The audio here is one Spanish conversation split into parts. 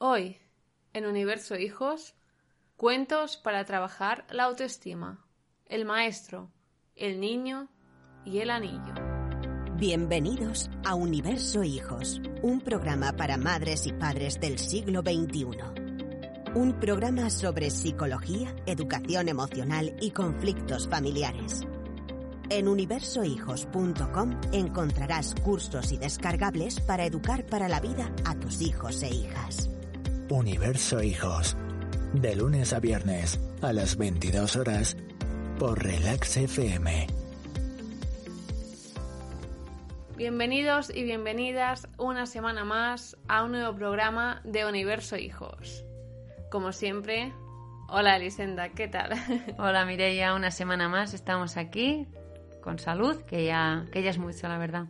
Hoy, en Universo Hijos, cuentos para trabajar la autoestima, el maestro, el niño y el anillo. Bienvenidos a Universo Hijos, un programa para madres y padres del siglo XXI. Un programa sobre psicología, educación emocional y conflictos familiares. En universohijos.com encontrarás cursos y descargables para educar para la vida a tus hijos e hijas. Universo Hijos, de lunes a viernes a las 22 horas por Relax FM. Bienvenidos y bienvenidas una semana más a un nuevo programa de Universo Hijos. Como siempre, hola Elisenda, ¿qué tal? Hola Mireia, una semana más estamos aquí con salud, que ya, que ya es mucho, la verdad.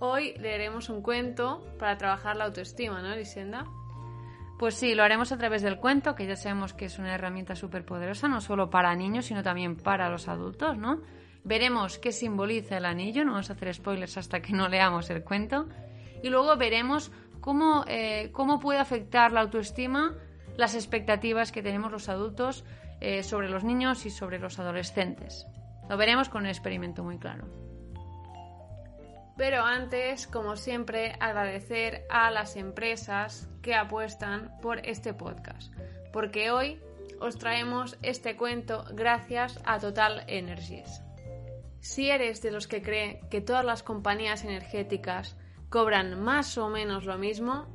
Hoy leeremos un cuento para trabajar la autoestima, ¿no, Elisenda? Pues sí, lo haremos a través del cuento, que ya sabemos que es una herramienta súper poderosa, no solo para niños, sino también para los adultos, ¿no? Veremos qué simboliza el anillo, no vamos a hacer spoilers hasta que no leamos el cuento. Y luego veremos cómo, eh, cómo puede afectar la autoestima las expectativas que tenemos los adultos eh, sobre los niños y sobre los adolescentes. Lo veremos con un experimento muy claro. Pero antes, como siempre, agradecer a las empresas que apuestan por este podcast, porque hoy os traemos este cuento gracias a Total Energies. Si eres de los que cree que todas las compañías energéticas cobran más o menos lo mismo,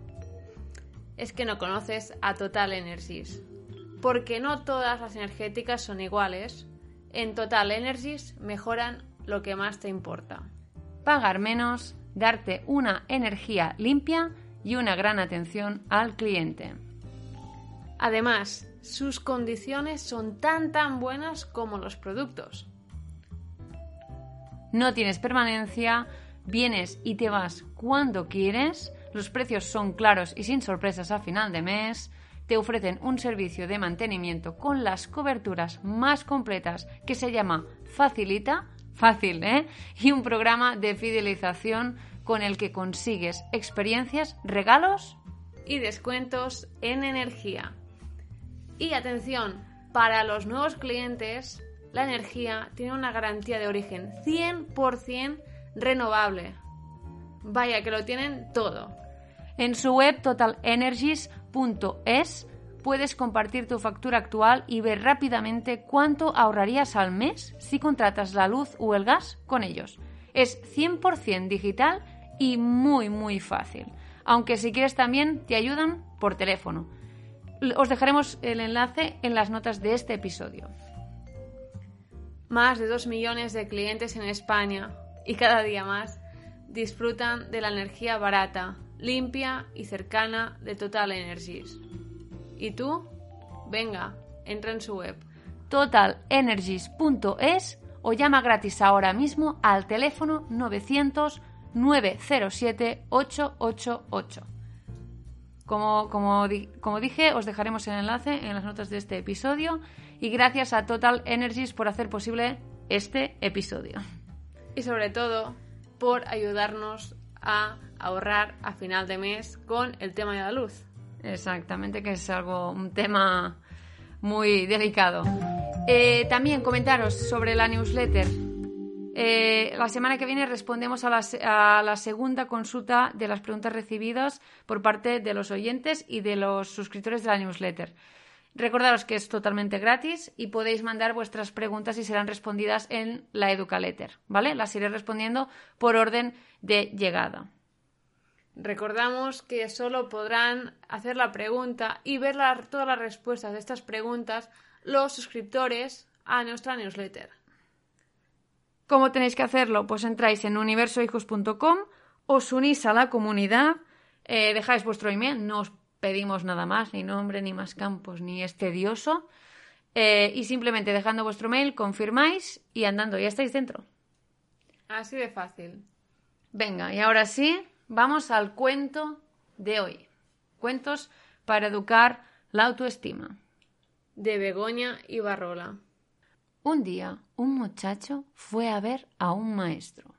es que no conoces a Total Energies, porque no todas las energéticas son iguales. En Total Energies mejoran lo que más te importa pagar menos, darte una energía limpia y una gran atención al cliente. Además, sus condiciones son tan tan buenas como los productos. No tienes permanencia, vienes y te vas cuando quieres, los precios son claros y sin sorpresas a final de mes, te ofrecen un servicio de mantenimiento con las coberturas más completas que se llama Facilita Fácil, ¿eh? Y un programa de fidelización con el que consigues experiencias, regalos y descuentos en energía. Y atención, para los nuevos clientes, la energía tiene una garantía de origen 100% renovable. Vaya que lo tienen todo. En su web totalenergies.es puedes compartir tu factura actual y ver rápidamente cuánto ahorrarías al mes si contratas la luz o el gas con ellos. Es 100% digital y muy muy fácil. Aunque si quieres también te ayudan por teléfono. Os dejaremos el enlace en las notas de este episodio. Más de 2 millones de clientes en España y cada día más disfrutan de la energía barata, limpia y cercana de Total Energies. ¿Y tú? Venga, entra en su web totalenergies.es o llama gratis ahora mismo al teléfono 900 907 888. Como, como, como, dije, os dejaremos el enlace en las notas de este episodio y gracias a Total Energies por hacer posible este episodio. Y sobre todo por ayudarnos a ahorrar a final de mes con el tema de la luz. Exactamente, que es algo, un tema muy delicado. Eh, también comentaros sobre la newsletter. Eh, la semana que viene respondemos a la, segunda consulta de las preguntas recibidas por parte de los oyentes y de los suscriptores de la newsletter. Recordaros que es totalmente gratis y podéis mandar vuestras preguntas y serán respondidas en la Educaletter, ¿vale? Las iré respondiendo por orden de llegada. Recordamos que solo podrán hacer la pregunta y ver todas las respuestas de estas preguntas los suscriptores a nuestra newsletter. ¿Cómo tenéis que hacerlo? Pues entráis en universohijos.com, os unís a la comunidad, eh, dejáis vuestro email, no os pedimos nada más, ni nombre, ni más campos, ni es tedioso, eh, y simplemente dejando vuestro mail confirmáis y andando, ya estáis dentro. Así de fácil. Venga, y ahora sí, vamos al cuento de hoy. Cuentos para educar la autoestima. De Begoña y Barrola. Un día, un muchacho fue a ver a un maestro.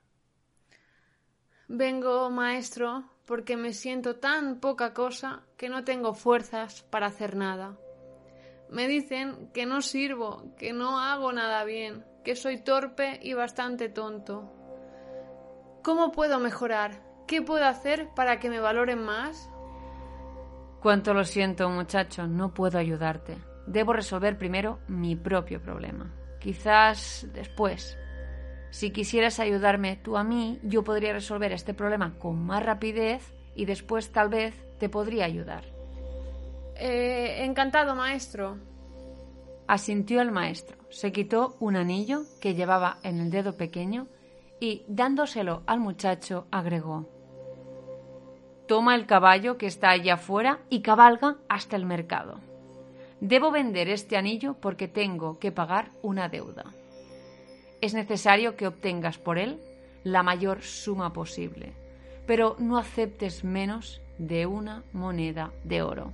Vengo, maestro, porque me siento tan poca cosa que no tengo fuerzas para hacer nada. Me dicen que no sirvo, que no hago nada bien, que soy torpe y bastante tonto. ¿Cómo puedo mejorar? ¿Qué puedo hacer para que me valoren más? Cuánto lo siento, muchacho, no puedo ayudarte. Debo resolver primero mi propio problema. Quizás después. Si quisieras ayudarme tú a mí, yo podría resolver este problema con más rapidez y después tal vez te podría ayudar. Eh, encantado, maestro. Asintió el maestro. Se quitó un anillo que llevaba en el dedo pequeño y, dándoselo al muchacho, agregó Toma el caballo que está allá afuera y cabalga hasta el mercado. Debo vender este anillo porque tengo que pagar una deuda. Es necesario que obtengas por él la mayor suma posible, pero no aceptes menos de una moneda de oro.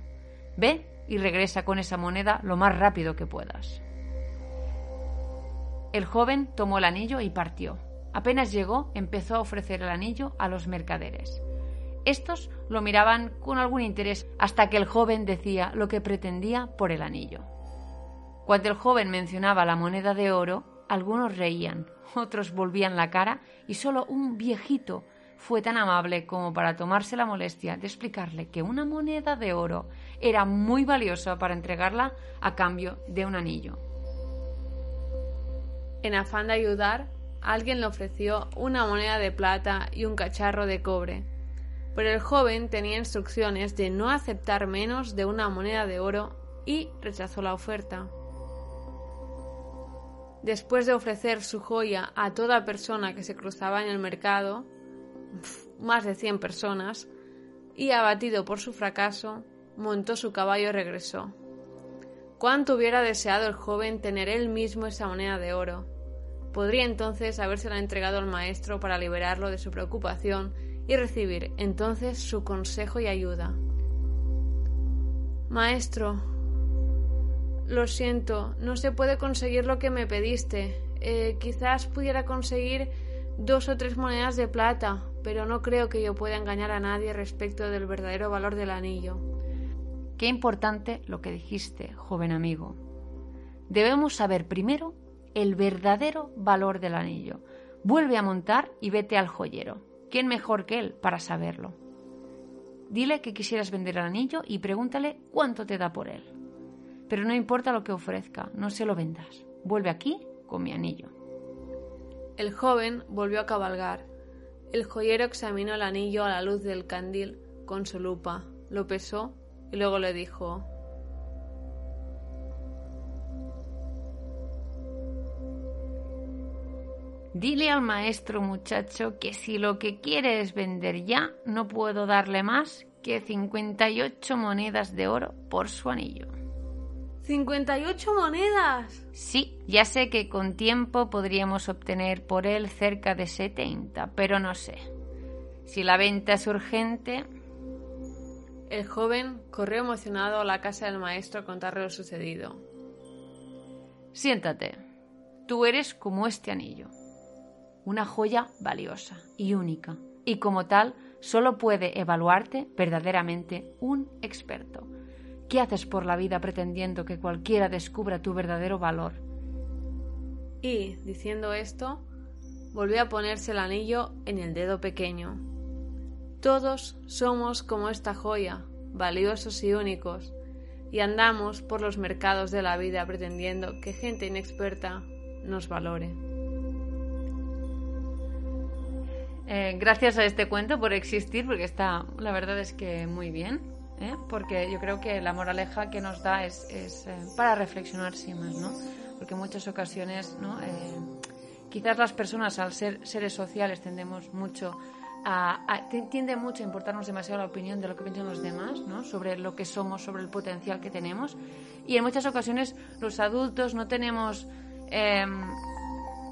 Ve y regresa con esa moneda lo más rápido que puedas. El joven tomó el anillo y partió. Apenas llegó, empezó a ofrecer el anillo a los mercaderes. Estos lo miraban con algún interés hasta que el joven decía lo que pretendía por el anillo. Cuando el joven mencionaba la moneda de oro, algunos reían, otros volvían la cara y solo un viejito fue tan amable como para tomarse la molestia de explicarle que una moneda de oro era muy valiosa para entregarla a cambio de un anillo. En afán de ayudar, alguien le ofreció una moneda de plata y un cacharro de cobre, pero el joven tenía instrucciones de no aceptar menos de una moneda de oro y rechazó la oferta. Después de ofrecer su joya a toda persona que se cruzaba en el mercado, más de cien personas, y abatido por su fracaso, montó su caballo y regresó. Cuánto hubiera deseado el joven tener él mismo esa moneda de oro. Podría entonces habérsela entregado al maestro para liberarlo de su preocupación y recibir entonces su consejo y ayuda. Maestro, lo siento, no se puede conseguir lo que me pediste. Eh, quizás pudiera conseguir dos o tres monedas de plata, pero no creo que yo pueda engañar a nadie respecto del verdadero valor del anillo. Qué importante lo que dijiste, joven amigo. Debemos saber primero el verdadero valor del anillo. Vuelve a montar y vete al joyero. ¿Quién mejor que él para saberlo? Dile que quisieras vender el anillo y pregúntale cuánto te da por él. Pero no importa lo que ofrezca, no se lo vendas. Vuelve aquí con mi anillo. El joven volvió a cabalgar. El joyero examinó el anillo a la luz del candil con su lupa, lo pesó y luego le dijo Dile al maestro muchacho que si lo que quiere es vender ya, no puedo darle más que 58 monedas de oro por su anillo. ¿58 monedas? Sí, ya sé que con tiempo podríamos obtener por él cerca de 70, pero no sé. Si la venta es urgente... El joven corrió emocionado a la casa del maestro a contarle lo sucedido. Siéntate. Tú eres como este anillo una joya valiosa y única, y como tal solo puede evaluarte verdaderamente un experto. ¿Qué haces por la vida pretendiendo que cualquiera descubra tu verdadero valor? Y, diciendo esto, volvió a ponerse el anillo en el dedo pequeño. Todos somos como esta joya, valiosos y únicos, y andamos por los mercados de la vida pretendiendo que gente inexperta nos valore. Eh, gracias a este cuento por existir, porque está, la verdad es que muy bien, ¿eh? porque yo creo que la moraleja que nos da es, es eh, para reflexionar sin más, ¿no? Porque en muchas ocasiones, ¿no? quizás las personas, al ser seres sociales, tendemos mucho a, tiende mucho a importarnos demasiado la opinión de lo que piensan los demás, ¿no? sobre lo que somos, sobre el potencial que tenemos. Y en muchas ocasiones los adultos no tenemos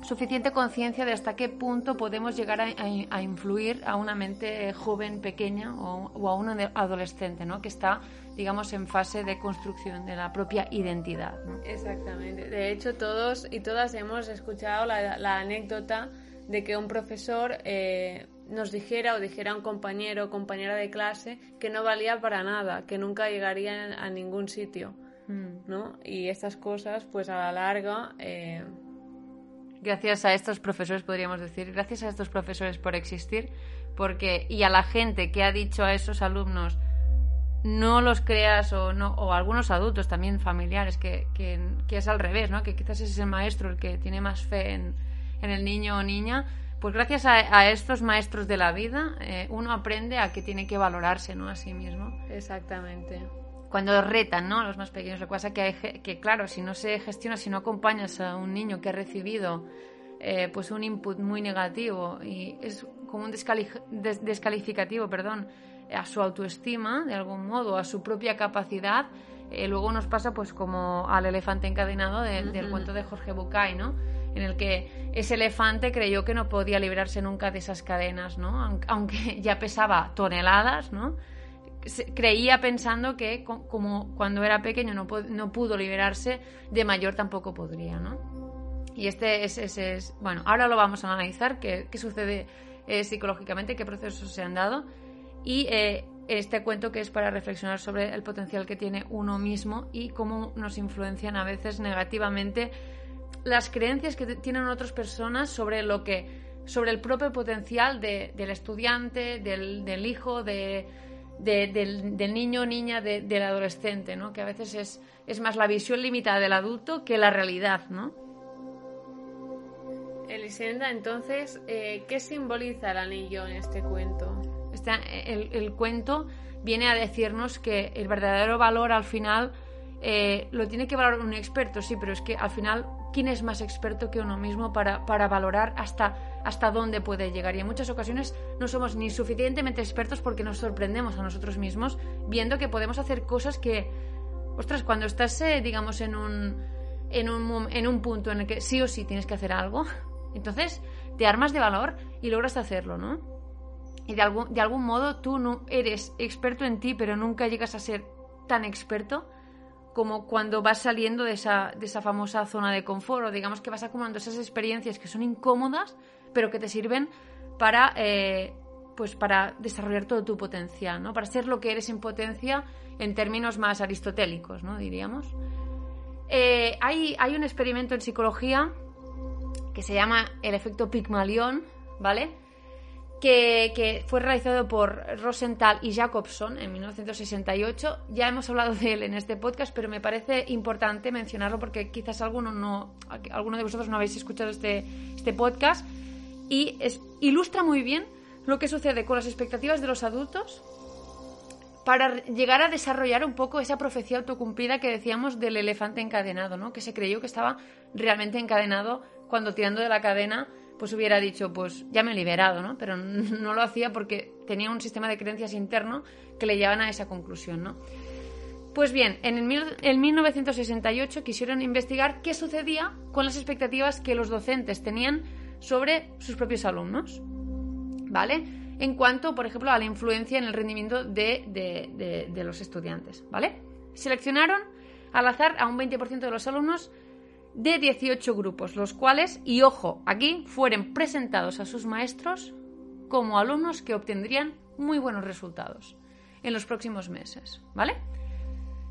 suficiente conciencia de hasta qué punto podemos llegar a, influir a una mente joven, pequeña o, a un adolescente, ¿no? Que está, digamos, en fase de construcción de la propia identidad. Exactamente. De hecho, todos y todas hemos escuchado la, anécdota de que un profesor eh, nos dijera o dijera un compañero o compañera de clase que no valía para nada, que nunca llegaría a ningún sitio, Mm. ¿no? Y estas cosas, pues a la larga, eh, Gracias a estos profesores, podríamos decir, gracias a estos profesores por existir, porque y a la gente que ha dicho a esos alumnos no los creas o no o algunos adultos también familiares que, que, es al revés, ¿no? Que quizás es el maestro el que tiene más fe en, en el niño o niña. Pues gracias a, a estos maestros de la vida, eh, uno aprende a que tiene que valorarse, ¿no? A sí mismo exactamente. Cuando retan, ¿no? A los más pequeños. Lo que pasa es que, hay que, claro, si no se gestiona, si no acompañas a un niño que ha recibido eh, pues un input muy negativo y es como un descali- des- descalificativo, perdón, a su autoestima, de algún modo, a su propia capacidad, eh, luego nos pasa pues como al elefante encadenado de- del Ujú. cuento de Jorge Bucay, ¿no? En el que ese elefante creyó que no podía librarse nunca de esas cadenas, ¿no? Aunque- Aunque ya pesaba toneladas, ¿no? Creía pensando que co- como cuando era pequeño no, no pudo liberarse, de mayor tampoco podría, ¿no? Y este es, es- es- bueno, ahora lo vamos a analizar, qué, qué sucede eh, psicológicamente, qué procesos se han dado y eh, este cuento que es para reflexionar sobre el potencial que tiene uno mismo y cómo nos influencian a veces negativamente las creencias que tienen otras personas sobre lo que sobre el propio potencial de- del estudiante, del, del hijo, de, de- del, del niño o niña, de- del adolescente, ¿no? Que a veces es, es más la visión limitada del adulto que la realidad, ¿no? Elisenda, entonces, eh, ¿qué simboliza el anillo en este cuento? Este- el, el cuento viene a decirnos que el verdadero valor al final eh, lo tiene que valorar un experto, sí, pero es que al final, ¿quién es más experto que uno mismo para, para valorar hasta, hasta dónde puede llegar? Y en muchas ocasiones no somos ni suficientemente expertos porque nos sorprendemos a nosotros mismos viendo que podemos hacer cosas que, ostras, cuando estás, eh, digamos, en un, en, un, en un punto en el que sí o sí tienes que hacer algo, entonces te armas de valor y logras hacerlo, ¿no? Y de algún, de algún modo tú no eres experto en ti, pero nunca llegas a ser tan experto como cuando vas saliendo de esa, de esa famosa zona de confort, o digamos que vas acumulando esas experiencias que son incómodas, pero que te sirven para, eh, pues para desarrollar todo tu potencial, ¿no? Para ser lo que eres en potencia en términos más aristotélicos, ¿no? Diríamos. Eh, hay, hay un experimento en psicología que se llama el efecto Pygmalion, ¿vale? Que, fue realizado por Rosenthal y Jacobson en 1968. Ya hemos hablado de él en este podcast, pero me parece importante mencionarlo porque quizás alguno, no, alguno de vosotros no habéis escuchado este, este podcast y ilustra muy bien lo que sucede con las expectativas de los adultos para llegar a desarrollar un poco esa profecía autocumplida que decíamos del elefante encadenado, ¿no? Que se creyó que estaba realmente encadenado cuando tirando de la cadena pues hubiera dicho, pues ya me he liberado, ¿no? Pero no lo hacía porque tenía un sistema de creencias interno que le llevaban a esa conclusión, ¿no? Pues bien, en el mil- en 1968 quisieron investigar qué sucedía con las expectativas que los docentes tenían sobre sus propios alumnos, ¿vale? En cuanto, por ejemplo, a la influencia en el rendimiento de, de- de- de los estudiantes, ¿vale? Seleccionaron al azar a un 20% de los alumnos de 18 grupos, los cuales, y ojo, aquí fueron presentados a sus maestros como alumnos que obtendrían muy buenos resultados en los próximos meses, ¿vale?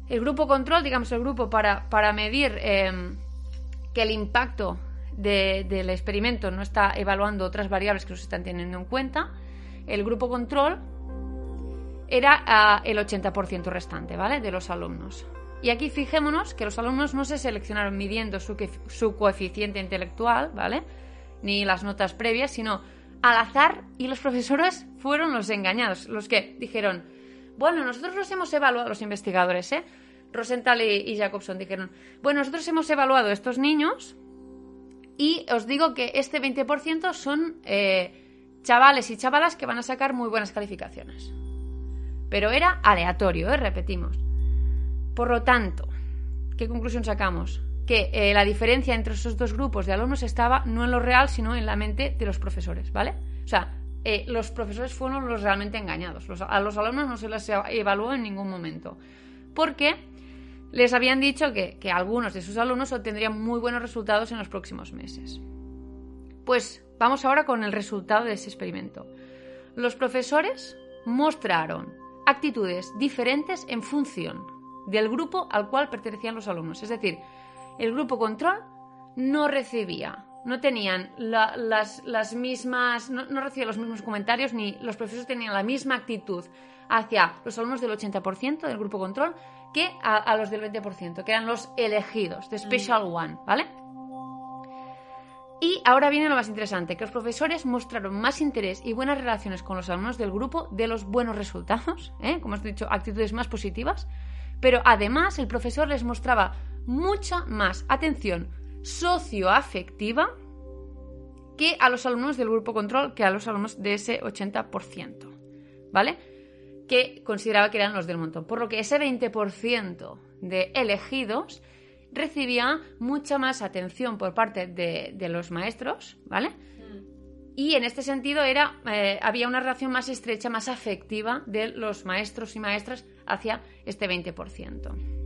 El grupo control, digamos el grupo para, para medir eh, que el impacto de- del experimento no está evaluando otras variables que no se están teniendo en cuenta, el grupo control era ah, el 80% restante, ¿vale? De los alumnos. Y aquí fijémonos que los alumnos no se seleccionaron midiendo su, coeficiente intelectual, ¿vale? Ni las notas previas, sino al azar y los profesores fueron los engañados, los que dijeron, bueno, nosotros los hemos evaluado, los investigadores, ¿eh? Rosenthal y, Jacobson dijeron, bueno, nosotros hemos evaluado estos niños y os digo que este 20% son eh, chavales y chavalas que van a sacar muy buenas calificaciones. Pero era aleatorio, ¿eh? repetimos. Por lo tanto, ¿qué conclusión sacamos? Que eh, la diferencia entre esos dos grupos de alumnos estaba no en lo real, sino en la mente de los profesores, ¿vale? O sea, eh, los profesores fueron los realmente engañados. Los- a los alumnos no se les evaluó en ningún momento. Porque les habían dicho que, que algunos de sus alumnos obtendrían muy buenos resultados en los próximos meses. Pues vamos ahora con el resultado de ese experimento. los profesores mostraron actitudes diferentes en función del grupo al cual pertenecían los alumnos. Es decir, el grupo control no recibía, no tenían las, mismas, no, no recibía los mismos comentarios ni los profesores tenían la misma actitud hacia los alumnos del 80% del grupo control que a, los del 20%, que eran los elegidos, de Special mm. One, ¿vale? Y ahora viene lo más interesante, que los profesores mostraron más interés y buenas relaciones con los alumnos del grupo de los buenos resultados, ¿eh? como has dicho, actitudes más positivas, pero además el profesor les mostraba mucha más atención socioafectiva que a los alumnos del grupo control, que a los alumnos de ese 80%, ¿vale? Que consideraba que eran los del montón. Por lo que ese 20% de elegidos recibía mucha más atención por parte de, los maestros, ¿vale? Mm. Y en este sentido era, eh, había una relación más estrecha, más afectiva de los maestros y maestras hacia este 20%.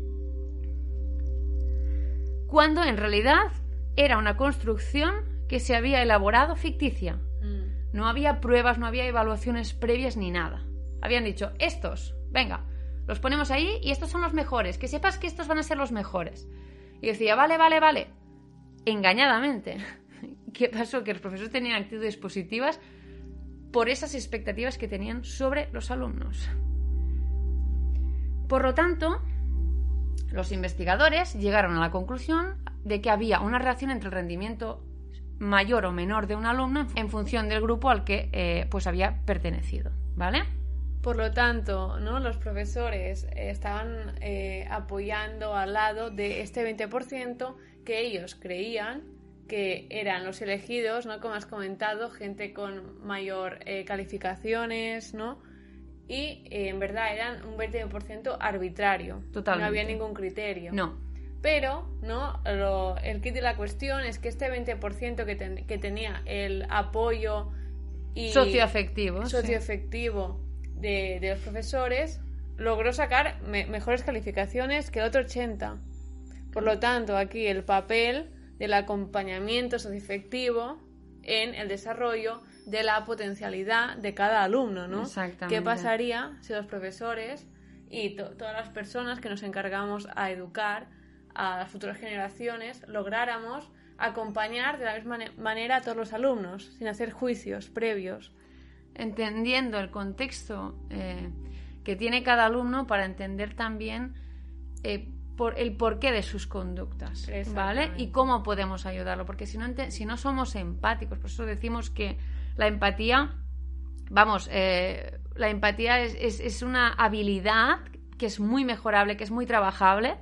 Cuando en realidad era una construcción que se había elaborado ficticia. Mm. No había pruebas, no había evaluaciones previas ni nada. Habían dicho, estos, venga, los ponemos ahí y estos son los mejores, que sepas que estos van a ser los mejores. Y decía, vale, vale, vale. Engañadamente. ¿Qué pasó? Que los profesores tenían actitudes positivas por esas expectativas que tenían sobre los alumnos. Por lo tanto, los investigadores llegaron a la conclusión de que había una relación entre el rendimiento mayor o menor de un alumno en función del grupo al que eh, pues había pertenecido, ¿vale? Por lo tanto, ¿no? los profesores estaban eh, apoyando al lado de este 20% que ellos creían que eran los elegidos, ¿no? Como has comentado, gente con mayor eh, calificaciones, ¿no? Y en verdad eran un 20% arbitrario. Totalmente. No había ningún criterio. No. Pero, ¿no? el kit de la cuestión es que este 20% que, que tenía el apoyo y socioafectivo, socioafectivo de, los profesores logró sacar mejores calificaciones que el otro 80. Por lo tanto, aquí el papel del acompañamiento socioafectivo en el desarrollo de la potencialidad de cada alumno, ¿no? ¿Qué pasaría si los profesores y todas las personas que nos encargamos a educar a las futuras generaciones lográramos acompañar de la misma manera a todos los alumnos, sin hacer juicios previos? entendiendo el contexto eh, que tiene cada alumno para entender también eh, por el porqué de sus conductas, ¿vale? Y cómo podemos ayudarlo, porque si no, si no somos empáticos, por eso decimos que la empatía, vamos, eh, la empatía es, es, una habilidad que es muy mejorable, que es muy trabajable,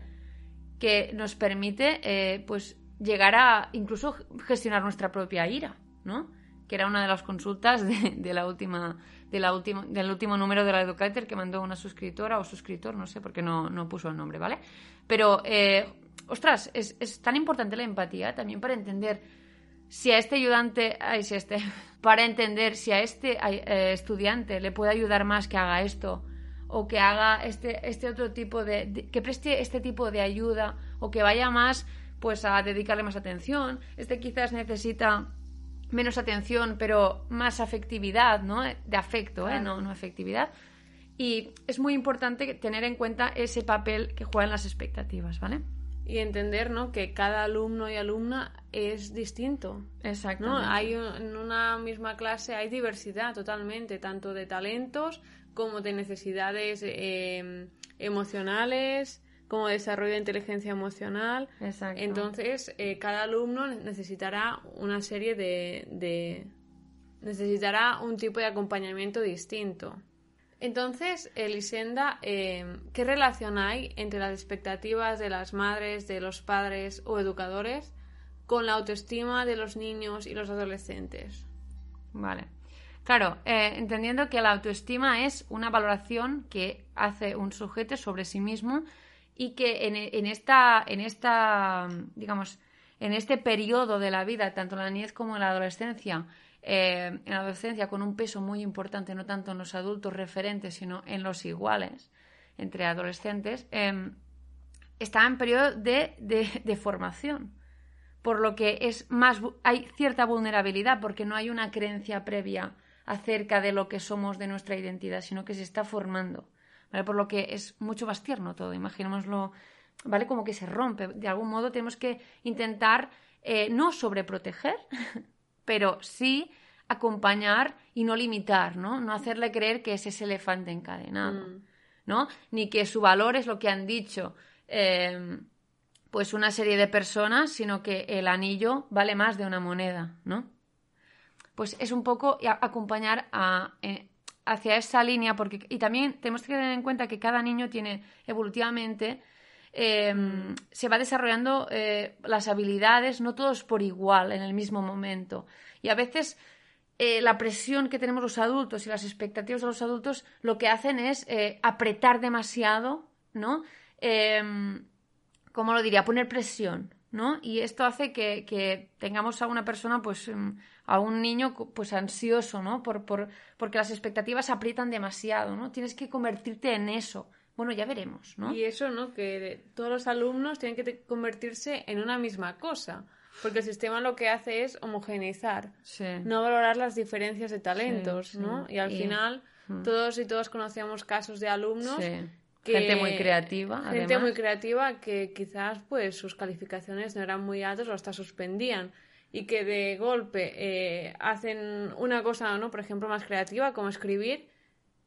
que nos permite, pues, llegar a incluso gestionar nuestra propia ira, ¿no? que era una de las consultas de, la última, de la última, del último número de la Educator que mandó una suscriptora o suscriptor, no sé, porque no, no puso el nombre, ¿vale? Pero, eh, ostras, es, es, tan importante la empatía también para entender si a este ayudante, ay, si este, para entender si a este eh, estudiante le puede ayudar más que haga esto o que haga este, este otro tipo de, que preste este tipo de ayuda o que vaya más pues a dedicarle más atención. Este quizás necesita menos atención, pero más afectividad, ¿no? De afecto, ¿eh? No, no afectividad. Y es muy importante tener en cuenta ese papel que juegan las expectativas, ¿vale? Y entender, ¿no? Que cada alumno y alumna es distinto. Exacto. ¿no? Hay en una misma clase hay diversidad totalmente, tanto de talentos como de necesidades eh, emocionales, como desarrollo de inteligencia emocional. Exacto. Entonces, eh, cada alumno necesitará una serie de, necesitará un tipo de acompañamiento distinto. Entonces, Elisenda, eh, ¿qué relación hay entre las expectativas de las madres, de los padres o educadores con la autoestima de los niños y los adolescentes? Vale. Claro, eh, entendiendo que la autoestima es una valoración que hace un sujeto sobre sí mismo y que en, esta, en esta, digamos, en este periodo de la vida, tanto en la niñez como en la adolescencia, eh, en la adolescencia con un peso muy importante, no tanto en los adultos referentes, sino en los iguales entre adolescentes, eh, está en periodo de, de, formación. Por lo que es más, hay cierta vulnerabilidad porque no hay una creencia previa acerca de lo que somos, de nuestra identidad, sino que se está formando. ¿vale? Por lo que es mucho más tierno todo, imaginémoslo, ¿vale? Como que se rompe. De algún modo tenemos que intentar eh, no sobreproteger, pero sí acompañar y no limitar, ¿no? No hacerle creer que es ese elefante encadenado, mm. ¿no? Ni que su valor es lo que han dicho. Eh, pues una serie de personas, sino que el anillo vale más de una moneda, ¿no? Pues es un poco acompañar a, eh, hacia esa línea, porque y también tenemos que tener en cuenta que cada niño tiene evolutivamente em, se va desarrollando eh, las habilidades, no todos por igual en el mismo momento. Y a veces eh, la presión que tenemos los adultos y las expectativas de los adultos lo que hacen es apretar demasiado, ¿no? ¿cómo lo diría? Poner presión, ¿no? Y esto hace que, tengamos a una persona, pues, mm, a un niño, pues, ansioso, ¿no? Por, por, porque las expectativas aprietan demasiado, ¿no? Tienes que convertirte en eso. Bueno, ya veremos, ¿no? Y eso, ¿no? Que todos los alumnos tienen que convertirse en una misma cosa. Porque el sistema lo que hace es homogeneizar, no valorar las diferencias de talentos, ¿no? Y al final, mm. todos y todas conocemos casos de alumnos gente muy creativa. Gente muy creativa que quizás pues sus calificaciones no eran muy altas o hasta suspendían y que de golpe eh, hacen una cosa, ¿no? Por ejemplo, más creativa como escribir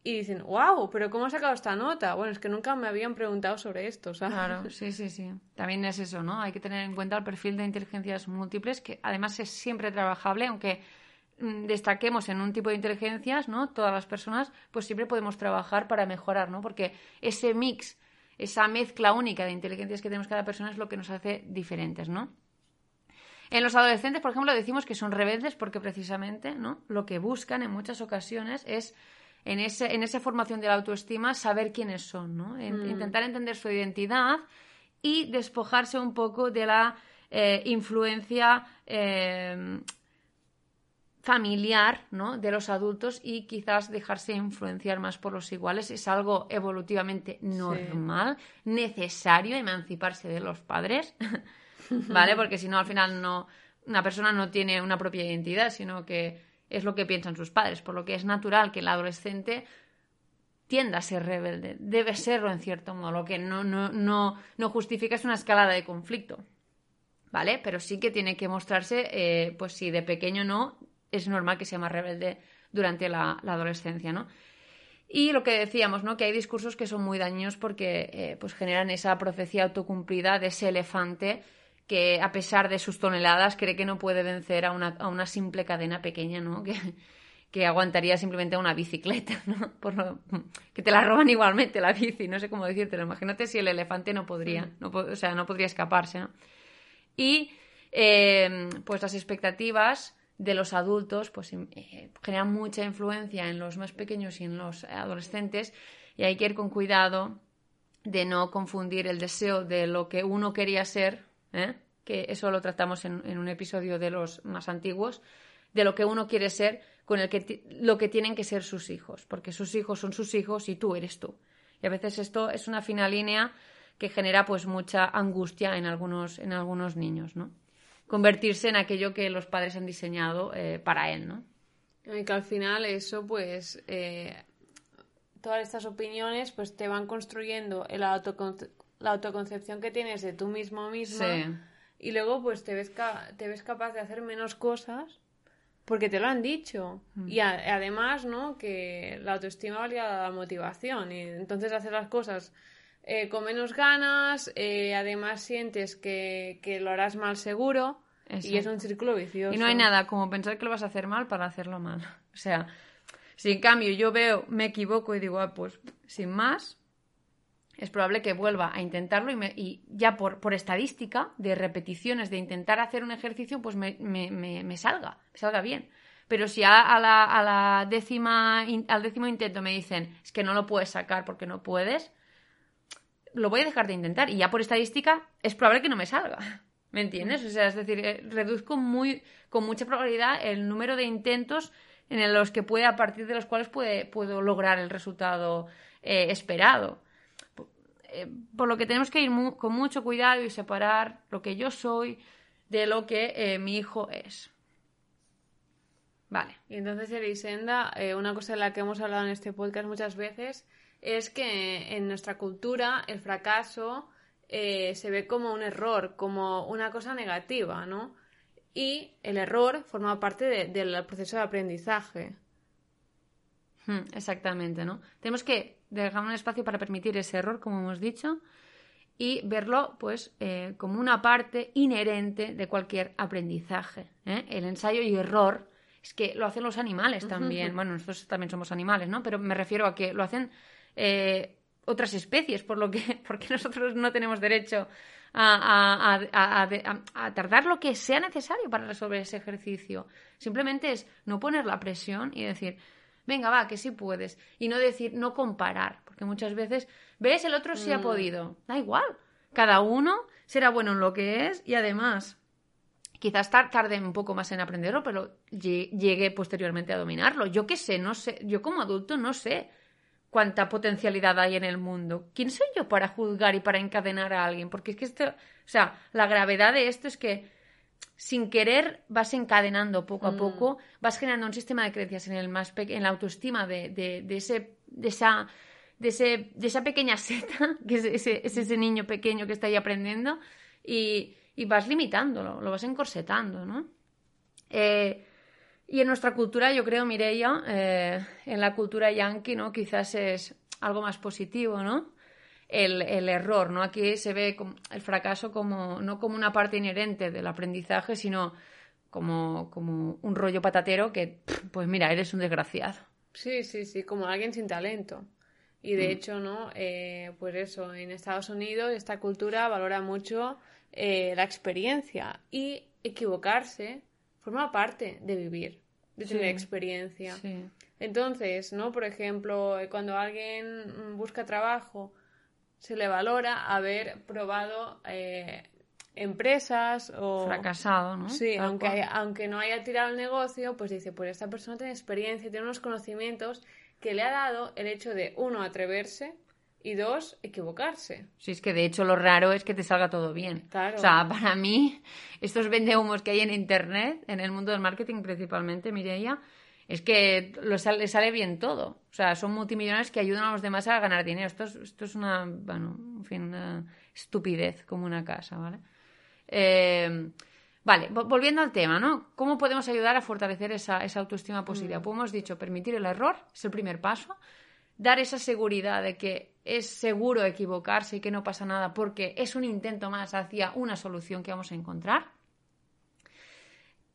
y dicen, wow, pero ¿cómo has sacado esta nota? Bueno, es que nunca me habían preguntado sobre esto, ¿sabes? Claro, sí, sí, sí. También es eso, ¿no? Hay que tener en cuenta el perfil de inteligencias múltiples, que además es siempre trabajable, aunque Mm, destaquemos en un tipo de inteligencias, ¿no? Todas las personas, pues siempre podemos trabajar para mejorar, ¿no? Porque ese mix, esa mezcla única de inteligencias que tenemos cada persona es lo que nos hace diferentes, ¿no? En los adolescentes, por ejemplo, decimos que son rebeldes porque precisamente, ¿no? Lo que buscan en muchas ocasiones es en, ese, en esa formación de la autoestima saber quiénes son, ¿no? Mm. Intentar entender su identidad y despojarse un poco de la eh, influencia eh, familiar ¿no? de los adultos y quizás dejarse influenciar más por los iguales es algo evolutivamente normal, necesario emanciparse de los padres, ¿vale? Porque si no, al final no, una persona no tiene una propia identidad, sino que es lo que piensan sus padres, por lo que es natural que el adolescente tienda a ser rebelde, debe serlo en cierto modo, lo que no, no, no, no justifica es una escalada de conflicto. ¿Vale? Pero sí que tiene que mostrarse, eh, pues si de pequeño no, es normal que sea más rebelde durante la, adolescencia, ¿no? Y lo que decíamos, ¿no? Que hay discursos que son muy dañinos porque eh, pues generan esa profecía autocumplida de ese elefante que a pesar de sus toneladas cree que no puede vencer a una, simple cadena pequeña, ¿no? Que, que aguantaría simplemente una bicicleta, ¿no? Por que te la roban igualmente la bici, no sé cómo decírtelo. Imagínate si el elefante no podría, no, o sea, no podría escaparse, ¿no? Y eh, pues las expectativas de los adultos pues eh, generan mucha influencia en los más pequeños y en los adolescentes y hay que ir con cuidado de no confundir el deseo de lo que uno quería ser, ¿eh? que eso lo tratamos en, un episodio de los más antiguos, de lo que uno quiere ser con el que lo que tienen que ser sus hijos, porque sus hijos son sus hijos y tú eres tú. Y a veces esto es una fina línea que genera pues mucha angustia en algunos, en algunos niños, ¿no? convertirse en aquello que los padres han diseñado eh, para él, ¿no? Y que al final eso, pues, eh, todas estas opiniones, pues te van construyendo el la autoconcepción que tienes de tú mismo misma y luego, pues, te ves, te ves capaz de hacer menos cosas porque te lo han dicho. Mm. Y además, ¿no? Que la autoestima valía la motivación y entonces hacer las cosas eh, con menos ganas, eh, además sientes que, lo harás mal seguro y es un círculo vicioso. Y no hay nada como pensar que lo vas a hacer mal para hacerlo mal. O sea, si en cambio yo veo, me equivoco y digo, ah, pues sin más, es probable que vuelva a intentarlo y, y ya por, estadística de repeticiones de intentar hacer un ejercicio, pues me, me, me, salga, me salga bien. Pero si a, la, a la décima, al décimo intento me dicen, es que no lo puedes sacar porque no puedes, lo voy a dejar de intentar y ya por estadística es probable que no me salga. ¿Me entiendes? O sea, es decir, eh, reduzco muy, con mucha probabilidad el número de intentos en los que puede, a partir de los cuales puede, puedo lograr el resultado eh, esperado. Eh, por lo que tenemos que ir con mucho cuidado y separar lo que yo soy de lo que mi hijo es. Vale. Y entonces, Elisenda, eh, una cosa de la que hemos hablado en este podcast muchas veces es que en nuestra cultura el fracaso eh, se ve como un error, como una cosa negativa, ¿no? Y el error forma parte del proceso de aprendizaje. Hmm, exactamente, ¿no? Tenemos que dejar un espacio para permitir ese error, como hemos dicho, y verlo, pues, eh, como una parte inherente de cualquier aprendizaje. ¿eh? El ensayo y error es que lo hacen los animales también. Bueno, nosotros también somos animales, ¿no? Pero me refiero a que lo hacen eh, otras especies, por lo que porque nosotros no tenemos derecho a, a, tardar lo que sea necesario para resolver ese ejercicio. Simplemente es no poner la presión y decir, venga, va, que sí puedes. Y no decir, no comparar, porque muchas veces, ves, el otro sí ha mm. podido. Da igual. Cada uno será bueno en lo que es y además quizás tarde un poco más en aprenderlo, pero llegue posteriormente a dominarlo. Yo qué sé, no sé, yo como adulto no sé cuánta potencialidad hay en el mundo. ¿Quién soy yo para juzgar y para encadenar a alguien? Porque es que esto, o sea, la gravedad de esto es que sin querer vas encadenando poco a mm. poco, vas generando un sistema de creencias en el más en la autoestima de, de, ese de esa de, ese, de esa pequeña seta, que es ese, ese niño pequeño que está ahí aprendiendo, y, y vas limitándolo, lo vas encorsetando, ¿no? Eh, y en nuestra cultura, yo creo, Mireia, eh, en la cultura yankee, ¿no? Quizás es algo más positivo, ¿no? El, el, error, ¿no? Aquí se ve el fracaso como, no como una parte inherente del aprendizaje, sino como, como un rollo patatero que, pues mira, eres un desgraciado. Sí, sí, sí, como alguien sin talento. Y de mm. hecho, ¿no? Eh, pues eso, en Estados Unidos esta cultura valora mucho eh, la experiencia y equivocarse forma parte de vivir, de tener experiencia. Entonces, ¿no? Por ejemplo, cuando alguien busca trabajo, se le valora haber probado eh, empresas o... Fracasado, ¿no? Sí, aunque, aunque no haya tirado el negocio, pues dice, pues esta persona tiene experiencia, tiene unos conocimientos que le ha dado el hecho de, uno, atreverse, y dos, equivocarse. Sí, es que de hecho lo raro es que te salga todo bien. Claro. O sea, para mí, estos vendehumos que hay en Internet, en el mundo del marketing principalmente, Mireia, es que les sale bien todo. O sea, son multimillonarios que ayudan a los demás a ganar dinero. Esto es, esto es una, bueno, en fin, una estupidez como una casa, ¿vale? Eh, vale, volviendo al tema, ¿no? ¿Cómo podemos ayudar a fortalecer esa, esa autoestima positiva? Mm. Pues hemos dicho, permitir el error es el primer paso dar esa seguridad de que es seguro equivocarse y que no pasa nada porque es un intento más hacia una solución que vamos a encontrar.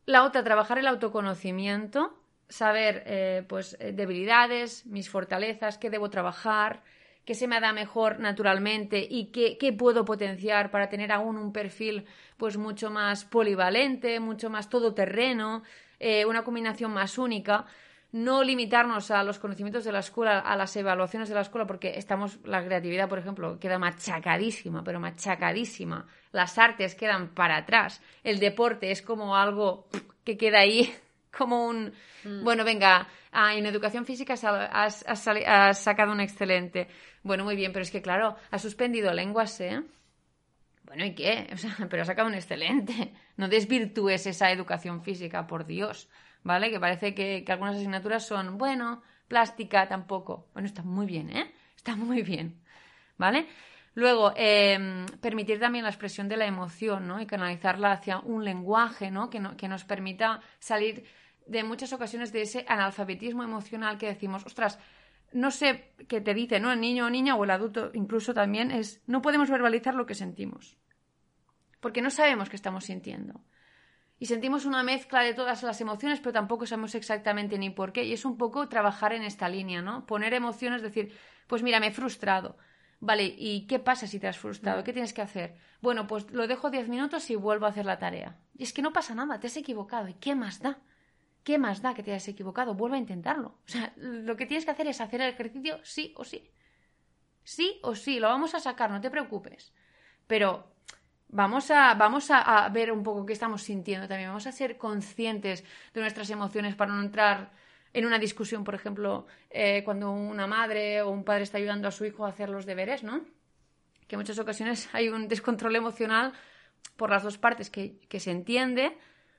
La otra, trabajar el autoconocimiento, saber eh, pues eh, debilidades, mis fortalezas, qué debo trabajar, qué se me da mejor naturalmente y qué, qué, puedo potenciar para tener aún un perfil pues mucho más polivalente, mucho más todoterreno, eh, una combinación más única no limitarnos a los conocimientos de la escuela, a las evaluaciones de la escuela, porque estamos, la creatividad, por ejemplo, queda machacadísima, pero machacadísima. Las artes quedan para atrás. El deporte es como algo que queda ahí, como un... Mm. Bueno, venga, ah, en educación física has, sacado un excelente. Bueno, muy bien, pero es que, claro, has suspendido lenguas, ¿eh? Bueno, ¿y qué? O sea, pero has sacado un excelente. No desvirtúes esa educación física, por Dios. ¿vale? Que parece que, algunas asignaturas son, bueno, plástica tampoco. Bueno, está muy bien, ¿eh? Está muy bien, ¿vale? Luego, em, permitir también la expresión de la emoción, ¿no? Y canalizarla hacia un lenguaje, ¿no? Que, que nos permita salir de muchas ocasiones de ese analfabetismo emocional que decimos, ostras, no sé qué te dice, ¿no? El niño o niña o el adulto incluso también es, no podemos verbalizar lo que sentimos. Porque no sabemos qué estamos sintiendo y sentimos una mezcla de todas las emociones, pero tampoco sabemos exactamente ni por qué. Y es un poco trabajar en esta línea, ¿no? Poner emociones, decir, pues mira, me he frustrado. Vale, ¿y qué pasa si te has frustrado? ¿Qué tienes que hacer? Bueno, pues lo dejo diez minutos y vuelvo a hacer la tarea. Y es que no pasa nada, te has equivocado. ¿Y qué más da? ¿Qué más da que te hayas equivocado? Vuelve a intentarlo. O sea, lo que tienes que hacer es hacer el ejercicio sí o sí. Sí o sí, lo vamos a sacar, no te preocupes. Pero Vamos a, vamos a, ver un poco qué estamos sintiendo también. Vamos a ser conscientes de nuestras emociones para no entrar en una discusión, por ejemplo, eh, cuando una madre o un padre está ayudando a su hijo a hacer los deberes, ¿no? Que en muchas ocasiones hay un descontrol emocional por las dos partes que, que se entiende,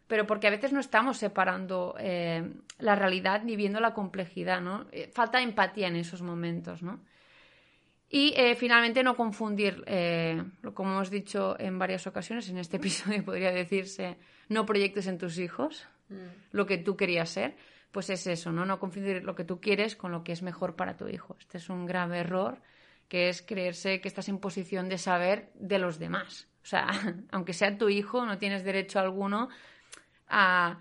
pero porque a veces no estamos separando eh, la realidad ni viendo la complejidad, ¿no? Eh, falta empatía en esos momentos, ¿no? Y eh, finalmente no confundir, como hemos dicho en varias ocasiones, en este episodio podría decirse, no proyectes en tus hijos mm. lo que tú querías ser, pues es eso, ¿no? No confundir lo que tú quieres con lo que es mejor para tu hijo. Este es un grave error, que es creerse que estás en posición de saber de los demás. O sea, aunque sea tu hijo, no tienes derecho alguno a,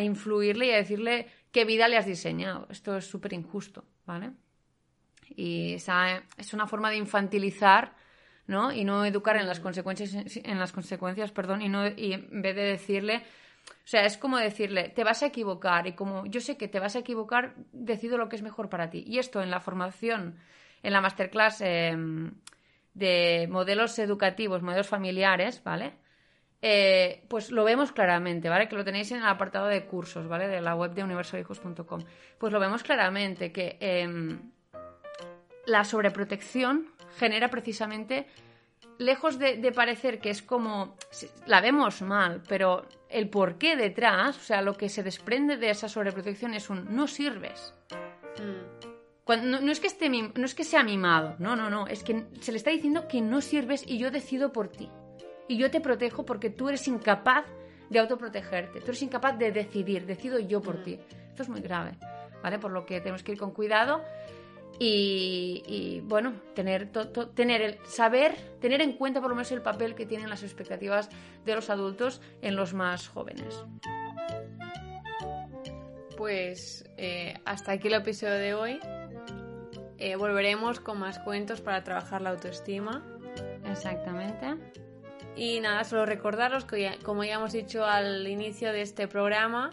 influirle y a decirle qué vida le has diseñado. Esto es súper injusto, ¿vale? Y esa es una forma de infantilizar, ¿no? Y no educar en las consecuencias, en las consecuencias, perdón, y, no, y en vez de decirle, o sea, es como decirle, te vas a equivocar y como yo sé que te vas a equivocar, decido lo que es mejor para ti. Y esto en la formación, en la masterclass em, de modelos educativos, modelos familiares, ¿vale? Eh, pues lo vemos claramente, ¿vale? Que lo tenéis en el apartado de cursos, ¿vale? De la web de universohijos.com. Pues lo vemos claramente que em, la sobreprotección genera precisamente, lejos de, parecer que es como, la vemos mal, pero el porqué detrás, o sea, lo que se desprende de esa sobreprotección es un no sirves. Mm. no, es que esté, no es que sea mimado, no, no, no, es que se le está diciendo que no sirves y yo decido por ti y yo te protejo porque tú eres incapaz de autoprotegerte, tú eres incapaz de decidir, decido yo por ti. Esto es muy grave, ¿vale? Por lo que tenemos que ir con cuidado y, bueno, tener, tener el saber, tener en cuenta por lo menos el papel que tienen las expectativas de los adultos en los más jóvenes. Pues eh, hasta aquí el episodio de hoy. Eh, volveremos con más cuentos para trabajar la autoestima. Exactamente. Y nada, solo recordaros que, como ya hemos dicho al inicio de este programa,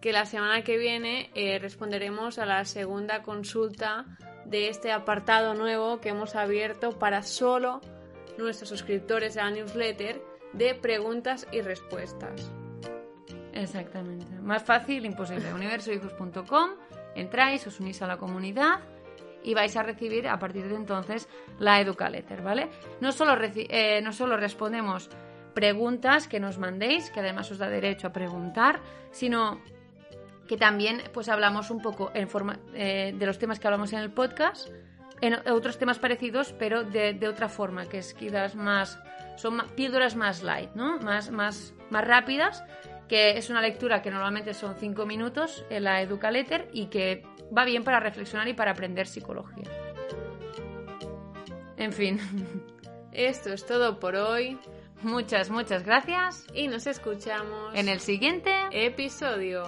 que la semana que viene eh, responderemos a la segunda consulta de este apartado nuevo que hemos abierto para solo nuestros suscriptores de la newsletter de preguntas y respuestas. Exactamente. Más fácil, imposible. universohijos.com, entráis, os unís a la comunidad y vais a recibir a partir de entonces la Educaletter, ¿vale? No solo, eh, no solo respondemos preguntas que nos mandéis, que además os da derecho a preguntar, sino que también pues hablamos un poco en forma, eh, de los temas que hablamos en el podcast, en otros temas parecidos, pero de, otra forma, que es quizás más, son píldoras más light, ¿no? Más, más, más rápidas, que es una lectura que normalmente son cinco minutos en la Educaletter y que va bien para reflexionar y para aprender psicología. En fin. Esto es todo por hoy. Muchas, muchas gracias. Y nos escuchamos en el siguiente episodio.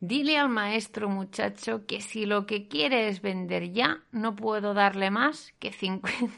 Dile al maestro muchacho que si lo que quiere es vender ya, no puedo darle más que 50.